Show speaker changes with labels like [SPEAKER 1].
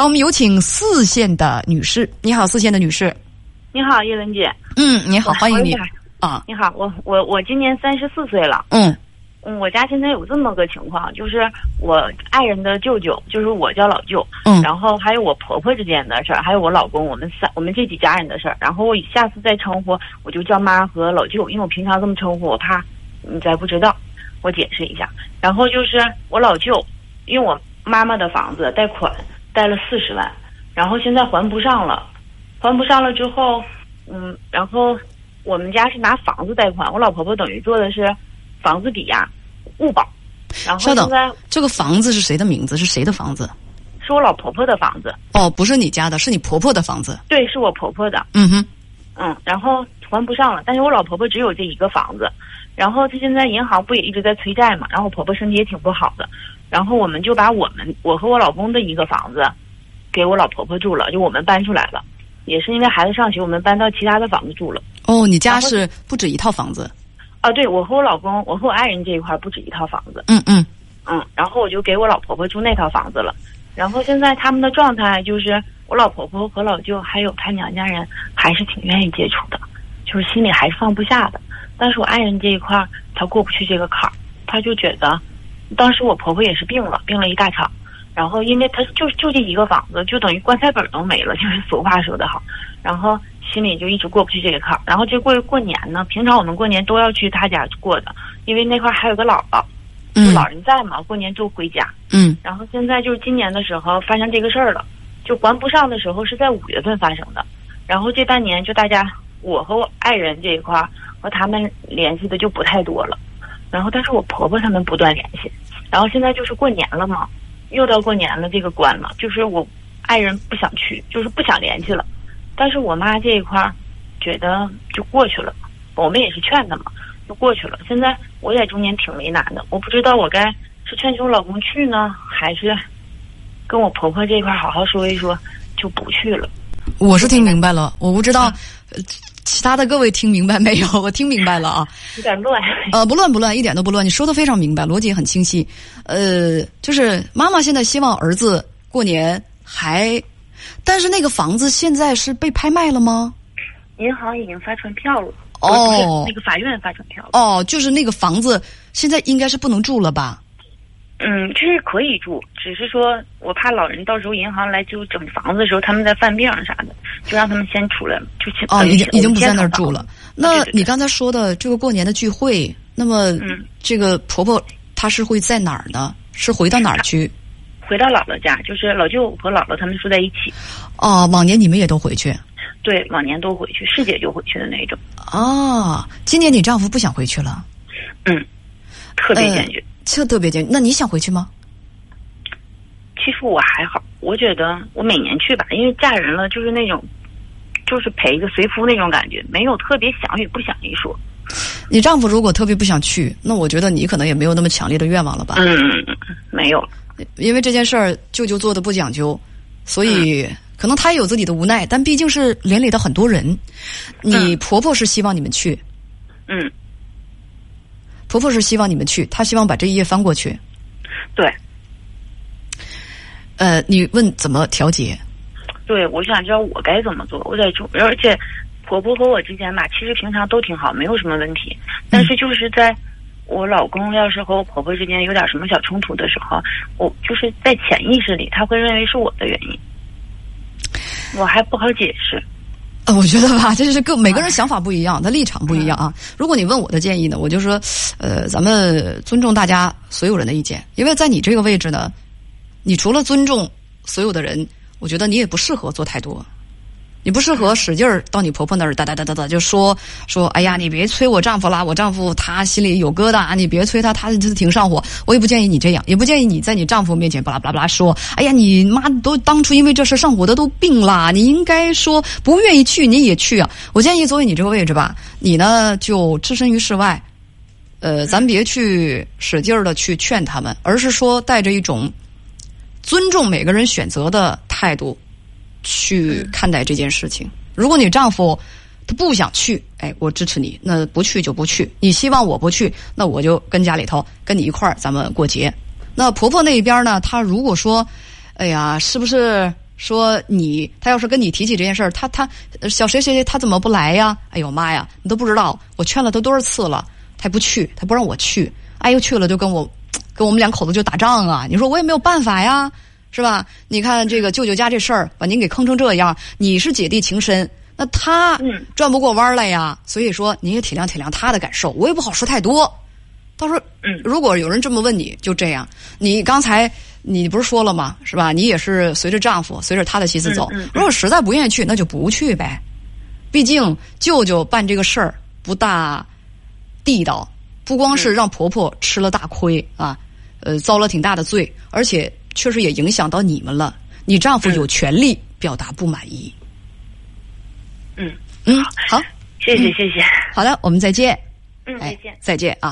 [SPEAKER 1] 好，我们有请四线的女士。你好，四线的女士。
[SPEAKER 2] 你好，叶文姐。
[SPEAKER 1] 嗯，你好，欢迎你啊。
[SPEAKER 2] 你好，我我我今年三十四岁了。
[SPEAKER 1] 嗯
[SPEAKER 2] 嗯，我家现在有这么个情况，就是我爱人的舅舅，就是我叫老舅，
[SPEAKER 1] 嗯
[SPEAKER 2] 然后还有我婆婆之间的事儿，还有我老公，我们三我们这几家人的事儿。然后我下次再称呼，我就叫妈和老舅，因为我平常这么称呼，我怕你再不知道，我解释一下。然后就是我老舅，因为我妈妈的房子贷款贷了四十万，然后现在还不上了，还不上了之后，嗯，然后我们家是拿房子贷款，我老婆婆等于做的是房子抵押物保，然后现在
[SPEAKER 1] 这个房子是谁的名字？是谁的房子？
[SPEAKER 2] 是我老婆婆的房子，
[SPEAKER 1] 哦，不是你家的，是你婆婆的房子。
[SPEAKER 2] 对，是我婆婆的，
[SPEAKER 1] 嗯哼，
[SPEAKER 2] 嗯，然后还不上了，但是我老婆婆只有这一个房子，然后他现在银行不也一直在催债嘛，然后我婆婆身体也挺不好的，然后我们就把我们我和我老公的一个房子给我老婆婆住了，就我们搬出来了，也是因为孩子上学，我们搬到其他的房子住了。
[SPEAKER 1] 哦，你家是不止一套房子。
[SPEAKER 2] 啊，对我和我老公，我和我爱人这一块儿不止一套房子，
[SPEAKER 1] 嗯嗯
[SPEAKER 2] 嗯，然后我就给我老婆婆住那套房子了。然后现在他们的状态就是，我老婆婆和老舅还有他娘家人还是挺愿意接触的，就是心里还是放不下的。但是我爱人这一块儿，他过不去这个坎儿，他就觉得，当时我婆婆也是病了，病了一大场，然后因为他就就这一个房子，就等于棺材本都没了，就是俗话说得好，然后心里就一直过不去这个坎儿。然后这过过年呢，平常我们过年都要去他家过的，因为那块儿还有个姥姥，就
[SPEAKER 1] 嗯
[SPEAKER 2] 老人在嘛，过年就回家。
[SPEAKER 1] 嗯。
[SPEAKER 2] 然后现在就是今年的时候发生这个事儿了，就还不上的时候是在五月份发生的，然后这半年就大家我和我爱人这一块儿和他们联系的就不太多了，然后但是我婆婆他们不断联系，然后现在就是过年了嘛，又到过年了这个关了，就是我爱人不想去，就是不想联系了，但是我妈这一块儿觉得就过去了，我们也是劝她嘛，就过去了。现在我在中间挺为难的，我不知道我该是劝求我老公去呢，还是跟我婆婆这一块儿好好说一说，就不去了。
[SPEAKER 1] 我是听明白了，我不知道，呃其他的各位听明白没有？我听明白了啊。
[SPEAKER 2] 有点乱。
[SPEAKER 1] 呃，不乱不乱，一点都不乱，你说的非常明白，逻辑也很清晰。呃，就是妈妈现在希望儿子过年还，但是那个房子现在是被拍卖了吗？
[SPEAKER 2] 银行已经发传票了，
[SPEAKER 1] 哦
[SPEAKER 2] 那个法院发传票了。
[SPEAKER 1] 哦，就是那个房子现在应该是不能住了吧？
[SPEAKER 2] 嗯，这是可以住，只是说我怕老人到时候银行来就整房子的时候，他们在犯病啥的，就让他们先出来了，就先
[SPEAKER 1] 哦，已经已经不在那儿
[SPEAKER 2] 儿
[SPEAKER 1] 住了。那你刚才说的这个过年的聚会，那么
[SPEAKER 2] 嗯
[SPEAKER 1] 这个婆婆她是会在哪儿呢？是回到哪儿去？
[SPEAKER 2] 回到姥姥家，就是老舅和姥姥他们住在一起。
[SPEAKER 1] 哦，往年你们也都回去。
[SPEAKER 2] 对，往年都回去，师姐就回去的那种。
[SPEAKER 1] 哦，今年你丈夫不想回去了，
[SPEAKER 2] 嗯，特别坚决。
[SPEAKER 1] 呃特别坚决。那你想回去吗？
[SPEAKER 2] 其实我还好，我觉得我每年去吧，因为嫁人了就是那种，就是陪一个随夫那种感觉，没有特别想与不想一说。
[SPEAKER 1] 你丈夫如果特别不想去，那我觉得你可能也没有那么强烈的愿望了吧？
[SPEAKER 2] 嗯，嗯嗯没有。
[SPEAKER 1] 因为这件事儿舅舅做的不讲究，所以可能他也有自己的无奈，但毕竟是连累到很多人。你婆婆是希望你们去，
[SPEAKER 2] 嗯，
[SPEAKER 1] 婆婆是希望你们去，她希望把这一页翻过去。
[SPEAKER 2] 对
[SPEAKER 1] 呃，你问怎么调节？
[SPEAKER 2] 对，我想知道我该怎么做。我在中，而且婆婆和我之间吧，其实平常都挺好，没有什么问题。但是就是在我老公要是和我婆婆之间有点什么小冲突的时候，我就是在潜意识里，他会认为是我的原因，我还不好解释。
[SPEAKER 1] 呃，我觉得吧，这是各每个人想法不一样，他立场不一样啊。如果你问我的建议呢，我就说，呃，咱们尊重大家所有人的意见，因为在你这个位置呢，你除了尊重所有的人，我觉得你也不适合做太多。你不适合使劲儿到你婆婆那儿哒哒哒哒哒就说说，哎呀，你别催我丈夫啦，我丈夫他心里有疙瘩，你别催他，他就是挺上火。我也不建议你这样，也不建议你在你丈夫面前巴拉巴拉巴拉说，哎呀，你妈都当初因为这事上火的都病啦，你应该说不愿意去你也去啊。我建议作为你这个位置吧，你呢就置身于事外，呃，咱别去使劲儿的去劝他们，而是说带着一种尊重每个人选择的态度去看待这件事情。如果你丈夫他不想去，哎，我支持你，那不去就不去。你希望我不去，那我就跟家里头跟你一块儿咱们过节。那婆婆那一边呢，她如果说，哎呀，是不是说你他要是跟你提起这件事儿，他他呃小谁谁谁他怎么不来呀？哎呦妈呀，你都不知道，我劝了他多少次了，他不去，他不让我去，哎呦去了就跟我跟我们两口子就打仗啊！你说我也没有办法呀，是吧？你看这个舅舅家这事儿把您给坑成这样，你是姐弟情深，那他
[SPEAKER 2] 嗯
[SPEAKER 1] 转不过弯来呀。所以说您也体谅体谅他的感受，我也不好说太多。到时候，
[SPEAKER 2] 嗯
[SPEAKER 1] 如果有人这么问你，就这样。你刚才你不是说了吗？是吧？你也是随着丈夫，随着他的心思走。如果实在不愿意去，那就不去呗。毕竟舅舅办这个事儿不大地道，不光是让婆婆吃了大亏啊，呃，遭了挺大的罪，而且确实也影响到你们了。你丈夫有权利表达不满意。
[SPEAKER 2] 嗯，
[SPEAKER 1] 嗯，好，
[SPEAKER 2] 谢谢谢谢，
[SPEAKER 1] 好的，我们再见。
[SPEAKER 2] 嗯，再
[SPEAKER 1] 哎
[SPEAKER 2] 见。
[SPEAKER 1] 再见啊。